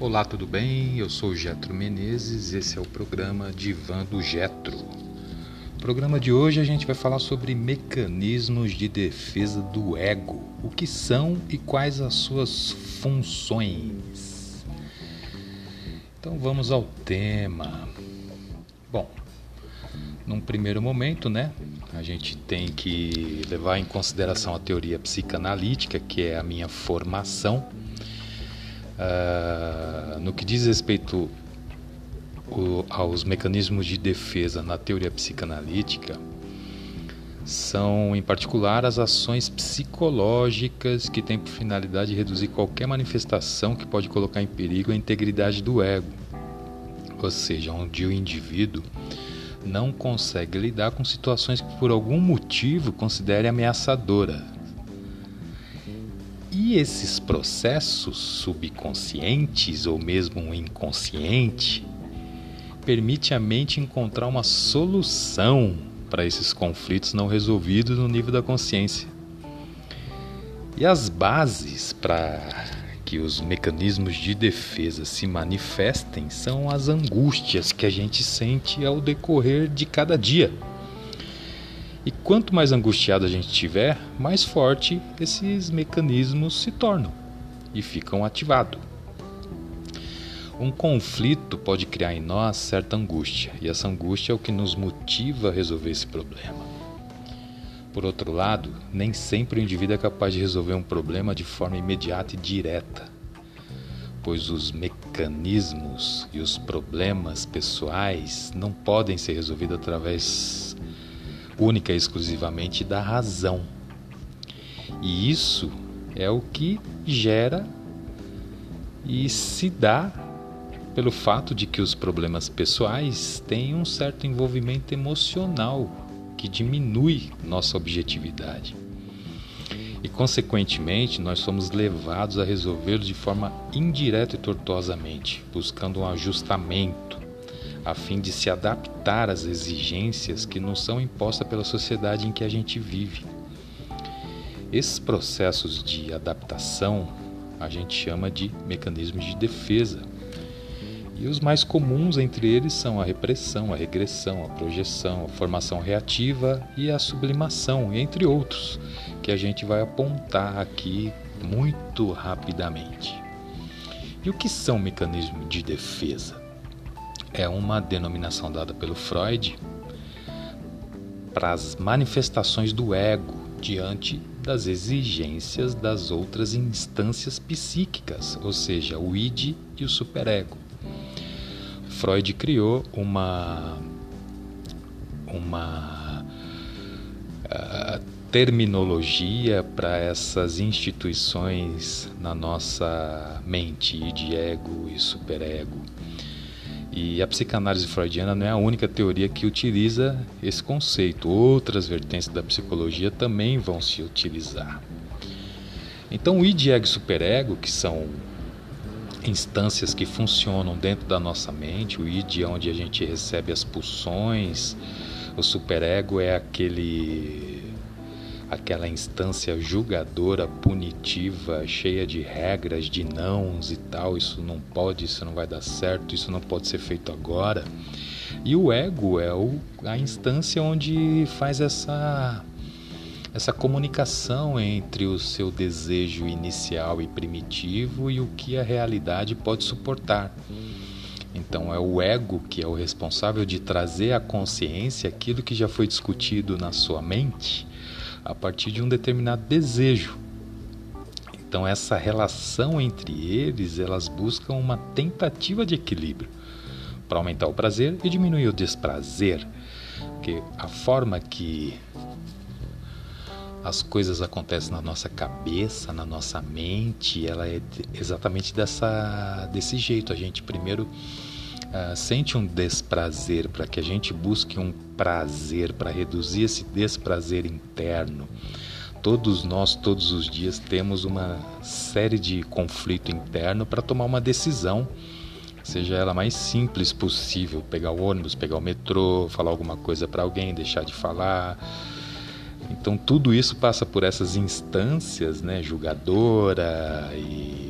Olá, tudo bem? Eu sou Getro Menezes, esse é o programa Divã do Getro. No programa de hoje a gente vai falar sobre mecanismos de defesa do ego, o que são e quais as suas funções. Então vamos ao tema. Bom, num primeiro momento, né, a gente tem que levar em consideração a teoria psicanalítica, que é a minha formação Uh, no que diz respeito o, aos mecanismos de defesa na teoria psicanalítica, são em particular as ações psicológicas que têm por finalidade reduzir qualquer manifestação que pode colocar em perigo a integridade do ego, ou seja, onde o indivíduo não consegue lidar com situações que por algum motivo considere ameaçadora, e esses processos subconscientes ou mesmo inconsciente permite à mente encontrar uma solução para esses conflitos não resolvidos no nível da consciência. E as bases para que os mecanismos de defesa se manifestem são as angústias que a gente sente ao decorrer de cada dia. E quanto mais angustiado a gente tiver, mais forte esses mecanismos se tornam e ficam ativados. Um conflito pode criar em nós certa angústia, e essa angústia é o que nos motiva a resolver esse problema. Por outro lado, nem sempre o indivíduo é capaz de resolver um problema de forma imediata e direta, pois os mecanismos e os problemas pessoais não podem ser resolvidos através única e exclusivamente da razão. E isso é o que gera e se dá pelo fato de que os problemas pessoais têm um certo envolvimento emocional que diminui nossa objetividade. E, consequentemente, nós somos levados a resolvê-los de forma indireta e tortuosamente, buscando um ajustamento a fim de se adaptar às exigências que nos são impostas pela sociedade em que a gente vive. Esses processos de adaptação a gente chama de mecanismos de defesa. E os mais comuns entre eles são a repressão, a regressão, a projeção, a formação reativa e a sublimação, entre outros, que a gente vai apontar aqui muito rapidamente. E o que são mecanismos de defesa? É uma denominação dada pelo Freud para as manifestações do ego diante das exigências das outras instâncias psíquicas, ou seja, o id e o superego. Freud criou uma uma uh, terminologia para essas instituições na nossa mente, id, ego e superego. E a psicanálise freudiana não é a única teoria que utiliza esse conceito. Outras vertentes da psicologia também vão se utilizar. Então, o id, ego e superego, que são instâncias que funcionam dentro da nossa mente, o id é onde a gente recebe as pulsões, o superego é aquele aquela instância julgadora, punitiva, cheia de regras, de nãos e tal, isso não pode, isso não vai dar certo, isso não pode ser feito agora. E o ego é o, a instância onde faz essa essa comunicação entre o seu desejo inicial e primitivo e o que a realidade pode suportar. Então é o ego que é o responsável de trazer à consciência aquilo que já foi discutido na sua mente a partir de um determinado desejo. Então essa relação entre eles, elas buscam uma tentativa de equilíbrio para aumentar o prazer e diminuir o desprazer, porque a forma que as coisas acontecem na nossa cabeça, na nossa mente, ela é exatamente dessa desse jeito. A gente primeiro uh, sente um desprazer, para que a gente busque um prazer, para reduzir esse desprazer interno. Todos nós, todos os dias, temos uma série de conflito interno para tomar uma decisão, seja ela mais simples possível: pegar o ônibus, pegar o metrô, falar alguma coisa para alguém, deixar de falar. Então tudo isso passa por essas instâncias, né, julgadora e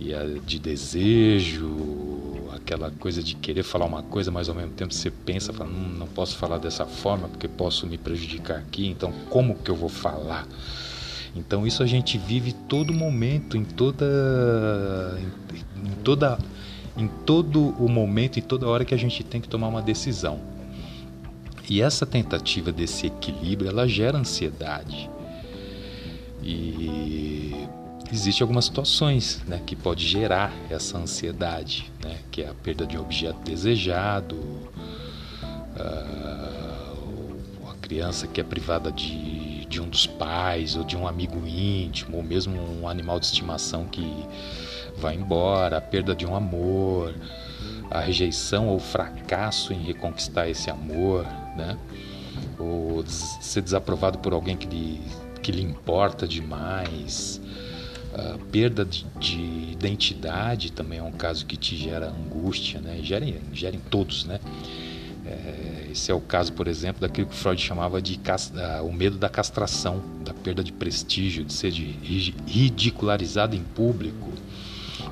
e de desejo, aquela coisa de querer falar uma coisa, mas ao mesmo tempo você pensa, fala, hum, não posso falar dessa forma porque posso me prejudicar aqui, então como que eu vou falar? Então isso a gente vive todo momento, em toda, em, em toda, em todo o momento, em toda hora que a gente tem que tomar uma decisão. E essa tentativa desse equilíbrio, ela gera ansiedade. E existe algumas situações né, que pode gerar essa ansiedade, né, que é a perda de um objeto desejado, uh, a criança que é privada de, de um dos pais ou de um amigo íntimo, ou mesmo um animal de estimação que vai embora, a perda de um amor, a rejeição ou fracasso em reconquistar esse amor, né? ou ser desaprovado por alguém que lhe, que lhe importa demais, a perda de, de, identidade também é um caso que te gera angústia, né? Gera, gera em todos, né? É, esse é o caso, por exemplo, daquilo que Freud chamava de o medo da castração, da perda de prestígio, de ser de, ridicularizado em público.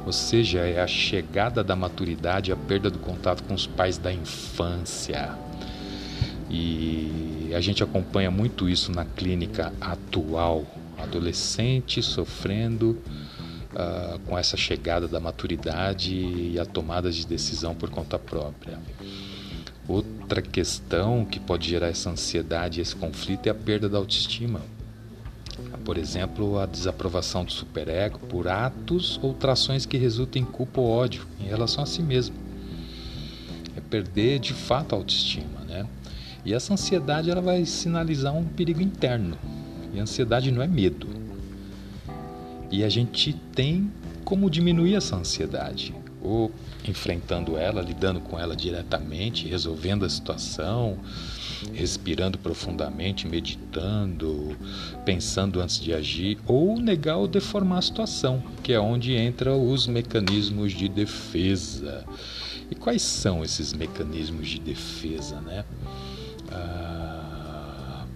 Ou seja, é a chegada da maturidade, a perda do contato com os pais da infância. E a gente acompanha muito isso na clínica atual, adolescente sofrendo uh, com essa chegada da maturidade e a tomada de decisão por conta própria. Outra questão que pode gerar essa ansiedade e esse conflito é a perda da autoestima. Por exemplo, a desaprovação do superego por atos ou trações que resultam em culpa ou ódio em relação a si mesmo. É perder de fato a autoestima, né? E essa ansiedade ela vai sinalizar um perigo interno, e ansiedade não é medo. E a gente tem como diminuir essa ansiedade, ou enfrentando ela, lidando com ela diretamente, resolvendo a situação, respirando profundamente, meditando, pensando antes de agir, ou negar ou deformar a situação, que é onde entram os mecanismos de defesa. E quais são esses mecanismos de defesa, né? Ah,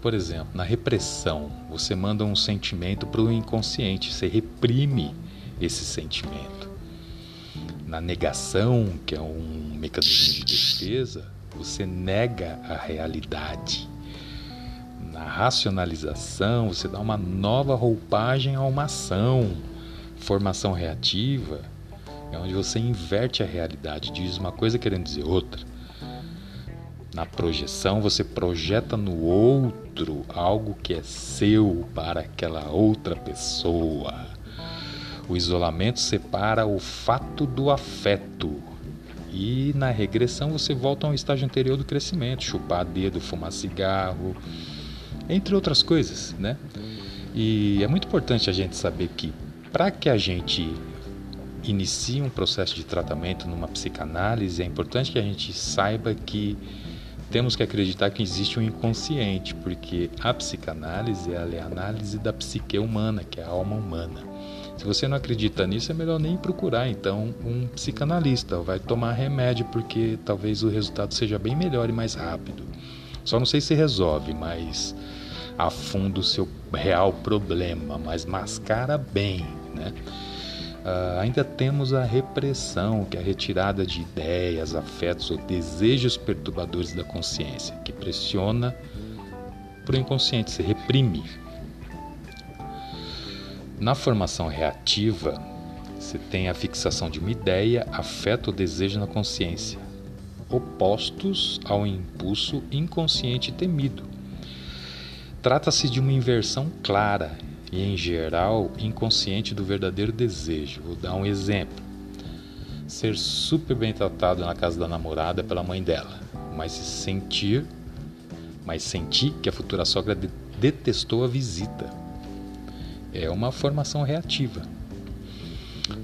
por exemplo, na repressão, você manda um sentimento para o inconsciente, você reprime esse sentimento. Na negação, que é um mecanismo de defesa, você nega a realidade. Na racionalização, você dá uma nova roupagem a uma ação. Formação reativa é onde você inverte a realidade, diz uma coisa querendo dizer outra. Na projeção, você projeta no outro algo que é seu para aquela outra pessoa. O isolamento separa o fato do afeto. E na regressão você volta ao estágio anterior do crescimento, chupar dedo, fumar cigarro, entre outras coisas, né? E é muito importante a gente saber que para que a gente inicie um processo de tratamento numa psicanálise, é importante que a gente saiba que temos que acreditar que existe um inconsciente, porque a psicanálise é a análise da psique humana, que é a alma humana. Se você não acredita nisso, é melhor nem procurar então um psicanalista, vai tomar remédio porque talvez o resultado seja bem melhor e mais rápido. Só não sei se resolve, mas afunda o seu real problema, mas mascara bem, né? Uh, ainda temos a repressão, que é a retirada de ideias, afetos ou desejos perturbadores da consciência, que pressiona para o inconsciente, se reprime. Na formação reativa, você tem a fixação de uma ideia, afeto ou desejo na consciência, opostos ao impulso inconsciente temido. Trata-se de uma inversão clara e, em geral, inconsciente do verdadeiro desejo. Vou dar um exemplo. Ser super bem tratado na casa da namorada pela mãe dela, mas sentir, mas sentir que a futura sogra detestou a visita. É uma formação reativa.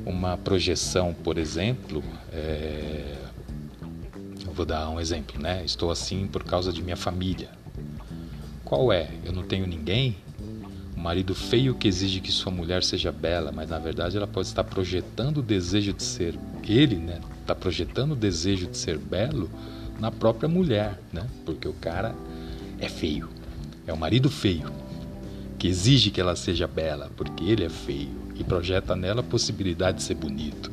Uma projeção, por exemplo, é... vou dar um exemplo, né? Estou assim por causa de minha família. Qual é? Eu não tenho ninguém? O marido feio que exige que sua mulher seja bela, mas na verdade ela pode estar projetando o desejo de ser ele, né? Está projetando o desejo de ser belo na própria mulher, né? Porque o cara é feio, é o marido feio. que exige que ela seja bela, porque ele é feio, e projeta nela a possibilidade de ser bonito.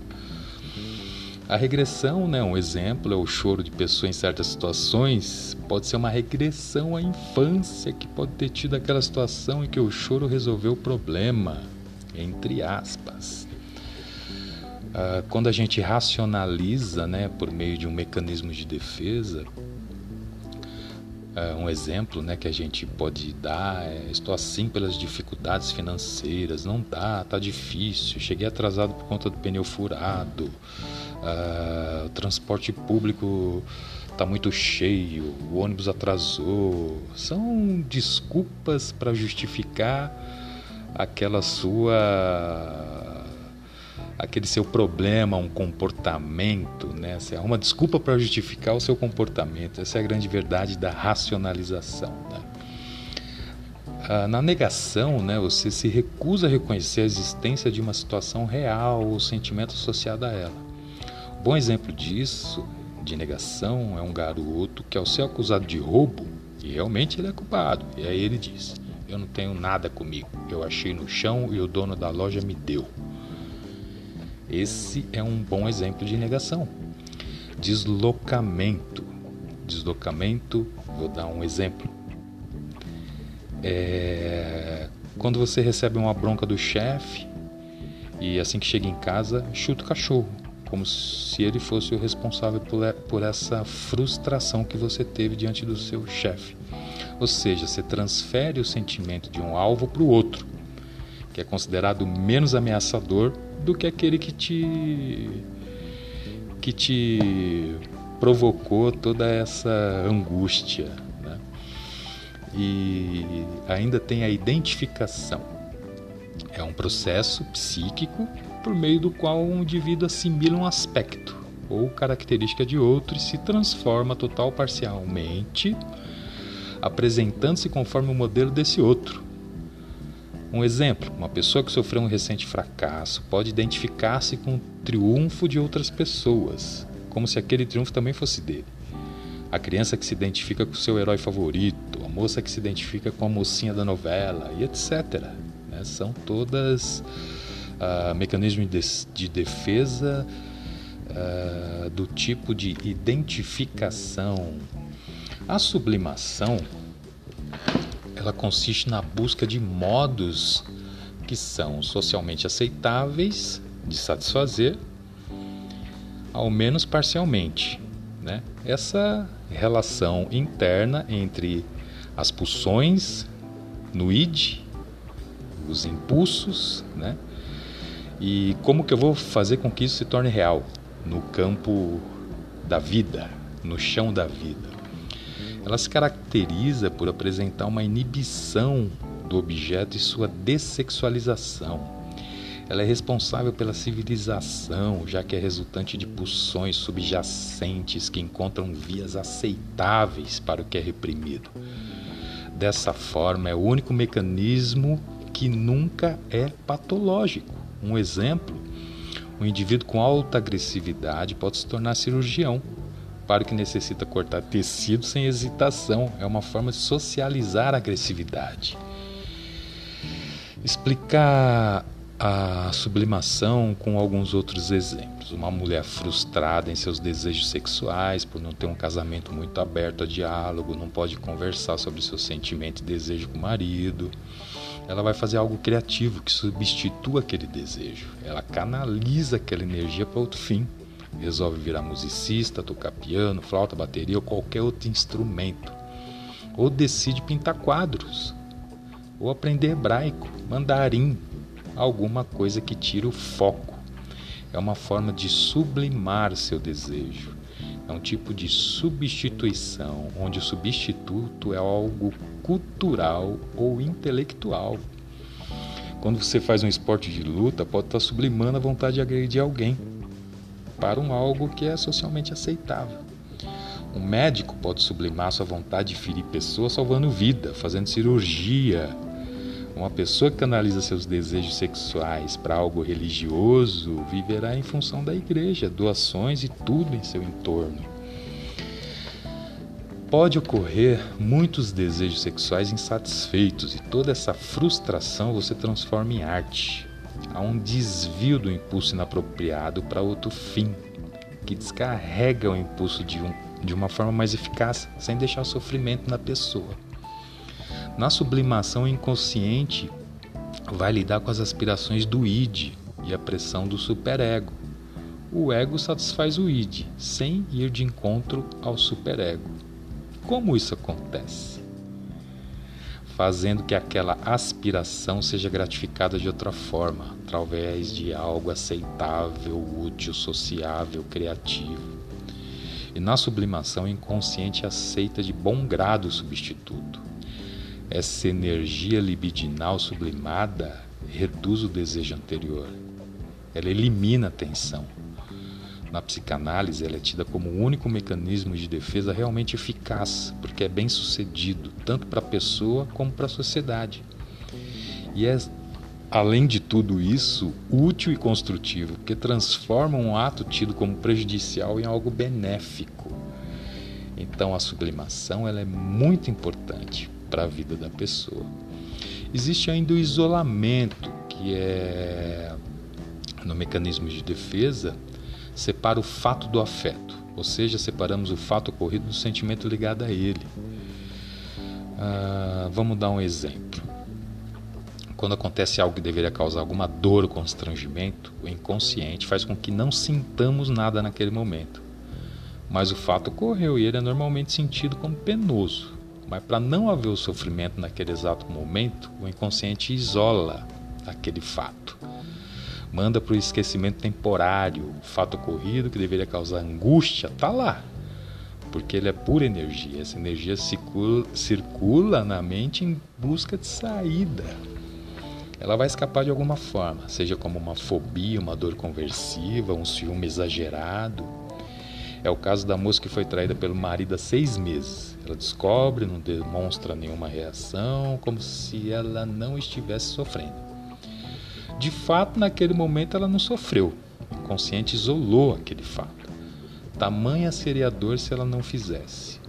A regressão, né, um exemplo, é o choro de pessoa em certas situações, pode ser uma regressão à infância, que pode ter tido aquela situação em que o choro resolveu o problema, entre aspas. Ah, quando a gente racionaliza, né, por meio de um mecanismo de defesa, ah, um exemplo né, que a gente pode dar é: estou assim pelas dificuldades financeiras, não dá, tá difícil, cheguei atrasado por conta do pneu furado, o transporte público está muito cheio, o ônibus atrasou. São desculpas para justificar aquela sua aquele seu problema, um comportamento, né? Você arruma desculpa para justificar o seu comportamento. Essa é a grande verdade da racionalização. Né? Ah, na negação, né, você se recusa a reconhecer a existência de uma situação real ou sentimento associado a ela bom exemplo disso, de negação, é um garoto que, ao ser acusado de roubo, e realmente ele é culpado, e aí ele diz: Eu não tenho nada comigo, eu achei no chão e o dono da loja me deu. Esse é um bom exemplo de negação. Deslocamento. Deslocamento, vou dar um exemplo. É... Quando você recebe uma bronca do chefe e assim que chega em casa, chuta o cachorro como se ele fosse o responsável por, essa frustração que você teve diante do seu chefe. Ou seja, você transfere o sentimento de um alvo para o outro, que é considerado menos ameaçador do que aquele que te que te provocou toda essa angústia. Né? E ainda tem a identificação. É um processo psíquico por meio do qual um indivíduo assimila um aspecto ou característica de outro e se transforma total ou parcialmente, apresentando-se conforme o modelo desse outro. Um exemplo: uma pessoa que sofreu um recente fracasso pode identificar-se com o triunfo de outras pessoas, como se aquele triunfo também fosse dele. A criança que se identifica com seu herói favorito, a moça que se identifica com a mocinha da novela e etc. Né? São todas uh, mecanismo de, de defesa uh, do tipo de identificação. A sublimação ela consiste na busca de modos que são socialmente aceitáveis de satisfazer, ao menos parcialmente. Né? Essa relação interna entre as pulsões no id, os impulsos, né? E como que eu vou fazer com que isso se torne real no campo da vida, no chão da vida? Ela se caracteriza por apresentar uma inibição do objeto e sua dessexualização. Ela é responsável pela civilização, já que é resultante de pulsões subjacentes que encontram vias aceitáveis para o que é reprimido. Dessa forma, é o único mecanismo que nunca é patológico. Um exemplo: um indivíduo com alta agressividade pode se tornar cirurgião, para que necessita cortar tecido sem hesitação. É uma forma de socializar a agressividade. Explicar a sublimação com alguns outros exemplos. Uma mulher frustrada em seus desejos sexuais por não ter um casamento muito aberto a diálogo, não pode conversar sobre seus sentimentos e desejo com o marido ela vai fazer algo criativo que substitua aquele desejo. Ela canaliza aquela energia para outro fim. Resolve virar musicista, tocar piano, flauta, bateria ou qualquer outro instrumento. Ou decide pintar quadros. Ou aprender hebraico, mandarim, alguma coisa que tire o foco. É uma forma de sublimar seu desejo. É um tipo de substituição, onde o substituto é algo cultural ou intelectual. Quando você faz um esporte de luta, pode estar sublimando a vontade de agredir alguém para um algo que é socialmente aceitável. Um médico pode sublimar sua vontade de ferir pessoas salvando vida, fazendo cirurgia. Uma pessoa que canaliza seus desejos sexuais para algo religioso viverá em função da igreja, doações e tudo em seu entorno. Pode ocorrer muitos desejos sexuais insatisfeitos e toda essa frustração você transforma em arte. Há um desvio do impulso inapropriado para outro fim, que descarrega o impulso de, um, de uma forma mais eficaz, sem deixar sofrimento na pessoa. Na sublimação inconsciente, vai lidar com as aspirações do id e a pressão do superego. O ego satisfaz o id, sem ir de encontro ao superego. Como isso acontece? Fazendo que aquela aspiração seja gratificada de outra forma, através de algo aceitável, útil, sociável, criativo. E na sublimação, o inconsciente aceita de bom grado o substituto essa energia libidinal sublimada reduz o desejo anterior. Ela elimina a tensão. Na psicanálise, ela é tida como o único mecanismo de defesa realmente eficaz, porque é bem sucedido, tanto para a pessoa como para a sociedade. E é, além de tudo isso, útil e construtivo, porque transforma um ato tido como prejudicial em algo benéfico. Então, a sublimação ela é muito importante para a vida da pessoa. Existe ainda o isolamento, que é no mecanismo de defesa, separa o fato do afeto, ou seja, separamos o fato ocorrido do sentimento ligado a ele. Ah, vamos dar um exemplo. Quando acontece algo que deveria causar alguma dor ou constrangimento, o inconsciente faz com que não sintamos nada naquele momento. Mas o fato ocorreu e ele é normalmente sentido como penoso. Mas para não haver o sofrimento naquele exato momento, o inconsciente isola aquele fato. Manda para o esquecimento temporário. O fato ocorrido que deveria causar angústia está lá. Porque ele é pura energia. Essa energia circula, na mente em busca de saída. Ela vai escapar de alguma forma, seja como uma fobia, uma dor conversiva, um ciúme exagerado. É o caso da moça que foi traída pelo marido há seis meses ela descobre, não demonstra nenhuma reação, como se ela não estivesse sofrendo. De fato, naquele momento ela não sofreu. O inconsciente isolou aquele fato. Tamanha seria a dor se ela não fizesse.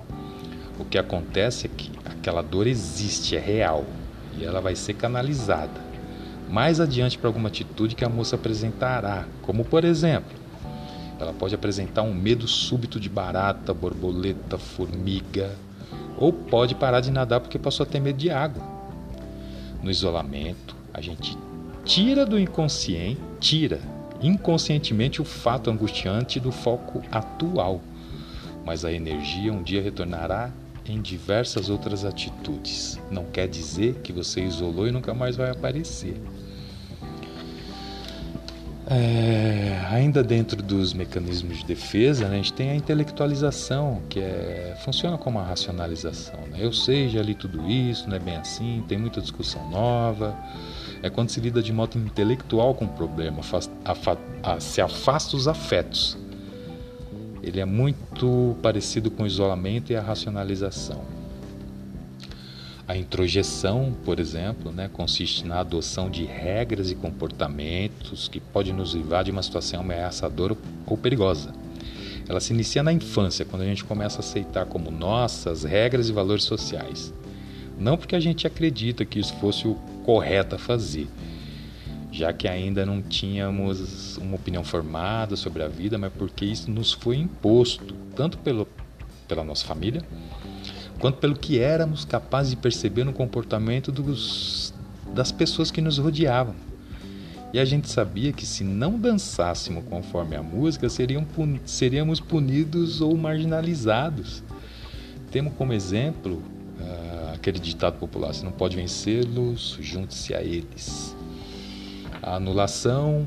O que acontece é que aquela dor existe, é real, e ela vai ser canalizada mais adiante para alguma atitude que a moça apresentará, como por exemplo, ela pode apresentar um medo súbito de barata, borboleta, formiga, ou pode parar de nadar porque passou a ter medo de água. No isolamento, a gente tira do inconsciente, tira inconscientemente o fato angustiante do foco atual, mas a energia um dia retornará em diversas outras atitudes. Não quer dizer que você isolou e nunca mais vai aparecer. É, ainda dentro dos mecanismos de defesa, né, a gente tem a intelectualização, que é, funciona como a racionalização. Né? Eu sei, já li tudo isso, não é bem assim, tem muita discussão nova. É quando se lida de modo intelectual com o problema, se afasta os afetos. Ele é muito parecido com o isolamento e a racionalização. A introjeção, por exemplo, né, consiste na adoção de regras e comportamentos que podem nos livrar de uma situação ameaçadora ou perigosa. Ela se inicia na infância, quando a gente começa a aceitar como nossas regras e valores sociais. Não porque a gente acredita que isso fosse o correto a fazer, já que ainda não tínhamos uma opinião formada sobre a vida, mas porque isso nos foi imposto, tanto pelo, pela nossa família, quanto pelo que éramos capazes de perceber no comportamento dos, das pessoas que nos rodeavam. E a gente sabia que se não dançássemos conforme a música, seríamos punidos ou marginalizados. Temos como exemplo uh, aquele ditado popular: se não pode vencê-los, junte-se a eles. A anulação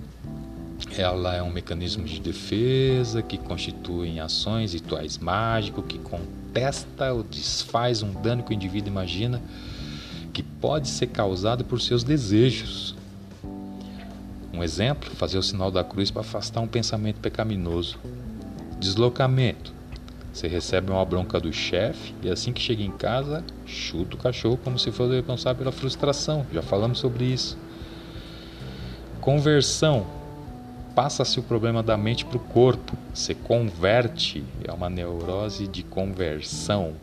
ela é um mecanismo de defesa que constitui ações rituais mágicos que contesta ou desfaz um dano que o indivíduo imagina que pode ser causado por seus desejos. Um exemplo, fazer o sinal da cruz para afastar um pensamento pecaminoso. Deslocamento. Você recebe uma bronca do chefe e assim que chega em casa, chuta o cachorro como se fosse responsável pela frustração. Já falamos sobre isso. Conversão passa-se o problema da mente para o corpo, se converte, é uma neurose de conversão.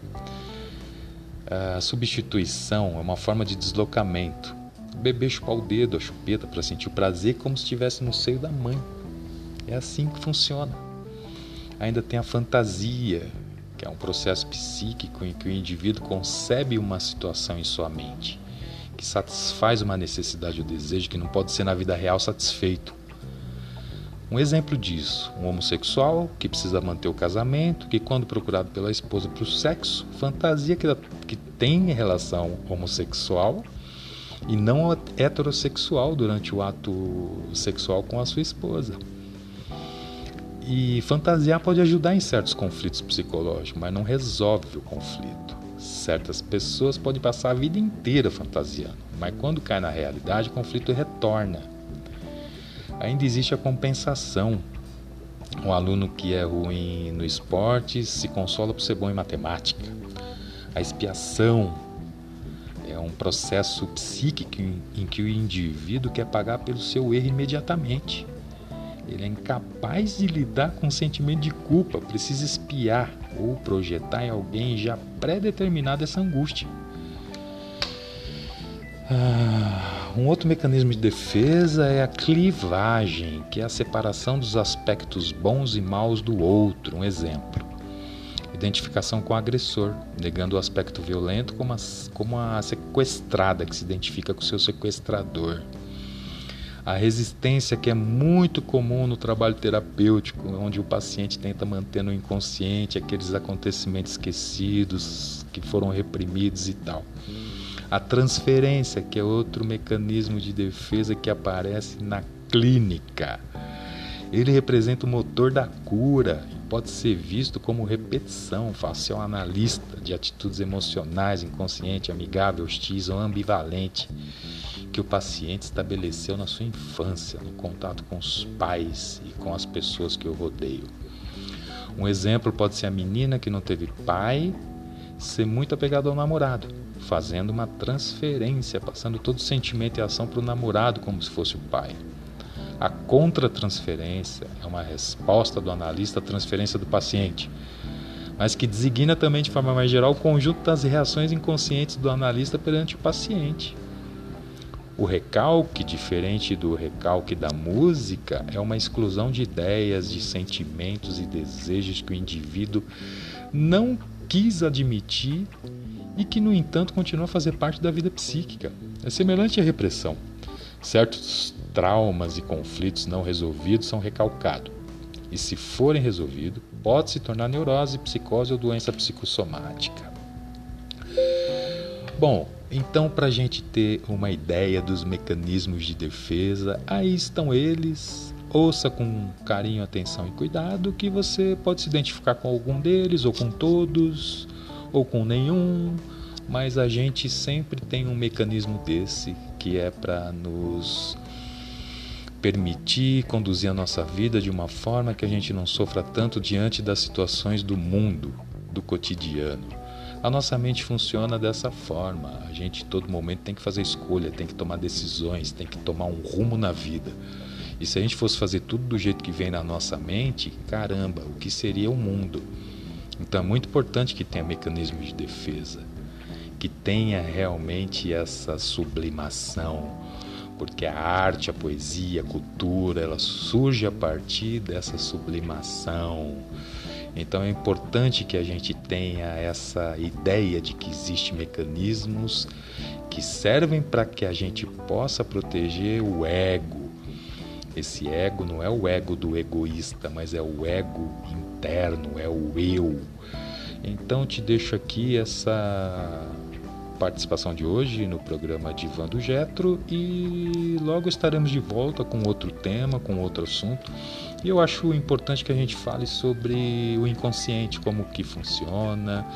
A substituição é uma forma de deslocamento. O bebê chupar o dedo, a chupeta, para sentir o prazer como se estivesse no seio da mãe. É assim que funciona. Ainda tem a fantasia, que é um processo psíquico em que o indivíduo concebe uma situação em sua mente, que satisfaz uma necessidade ou desejo que não pode ser na vida real satisfeito. Um exemplo disso, um homossexual que precisa manter o casamento, que quando procurado pela esposa para o sexo, fantasia que, que tem relação homossexual e não heterossexual durante o ato sexual com a sua esposa. E fantasiar pode ajudar em certos conflitos psicológicos, mas não resolve o conflito. Certas pessoas podem passar a vida inteira fantasiando, mas quando cai na realidade, o conflito retorna. Ainda existe a compensação. Um aluno que é ruim no esporte se consola por ser bom em matemática. A expiação é um processo psíquico em que o indivíduo quer pagar pelo seu erro imediatamente. Ele é incapaz de lidar com o sentimento de culpa, precisa espiar ou projetar em alguém já pré-determinada essa angústia. Ah, um outro mecanismo de defesa é a clivagem, que é a separação dos aspectos bons e maus do outro. Um exemplo: identificação com o agressor, negando o aspecto violento como a, como a sequestrada que se identifica com seu sequestrador a resistência que é muito comum no trabalho terapêutico, onde o paciente tenta manter no inconsciente aqueles acontecimentos esquecidos, que foram reprimidos e tal. A transferência, que é outro mecanismo de defesa que aparece na clínica. Ele representa o motor da cura e pode ser visto como repetição facial analista de atitudes emocionais, inconsciente, amigável, hostis ou ambivalente que o paciente estabeleceu na sua infância, no contato com os pais e com as pessoas que o rodeiam. Um exemplo pode ser a menina que não teve pai ser muito apegada ao namorado, fazendo uma transferência, passando todo o sentimento e ação para o namorado como se fosse o pai. A contratransferência é uma resposta do analista à transferência do paciente, mas que designa também de forma mais geral o conjunto das reações inconscientes do analista perante o paciente. O recalque, diferente do recalque da música, é uma exclusão de ideias, de sentimentos e desejos que o indivíduo não quis admitir e que, no entanto, continua a fazer parte da vida psíquica. É semelhante à repressão. Certos traumas e conflitos não resolvidos são recalcados. E, se forem resolvidos, pode se tornar neurose, psicose ou doença psicossomática. Bom, então, para a gente ter uma ideia dos mecanismos de defesa, aí estão eles. Ouça com carinho, atenção e cuidado que você pode se identificar com algum deles, ou com todos, ou com nenhum, mas a gente sempre tem um mecanismo desse que é para nos permitir conduzir a nossa vida de uma forma que a gente não sofra tanto diante das situações do mundo, do cotidiano. A nossa mente funciona dessa forma. A gente, todo momento, tem que fazer escolha, tem que tomar decisões, tem que tomar um rumo na vida. E se a gente fosse fazer tudo do jeito que vem na nossa mente, caramba, o que seria o mundo? Então é muito importante que tenha mecanismos de defesa, que tenha realmente essa sublimação, porque a arte, a poesia, a cultura, ela surge a partir dessa sublimação então é importante que a gente tenha essa ideia de que existem mecanismos que servem para que a gente possa proteger o ego. Esse ego não é o ego do egoísta, mas é o ego é o eu. Então te deixo aqui essa participação de hoje no programa Divã do Getro e logo estaremos de volta com outro tema, com outro assunto. E eu acho importante que a gente fale sobre o inconsciente, como que funciona,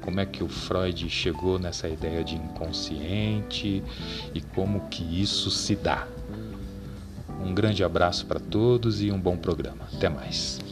como é que o Freud chegou nessa ideia de inconsciente e como que isso se dá. Um grande abraço para todos e um bom programa. Até mais.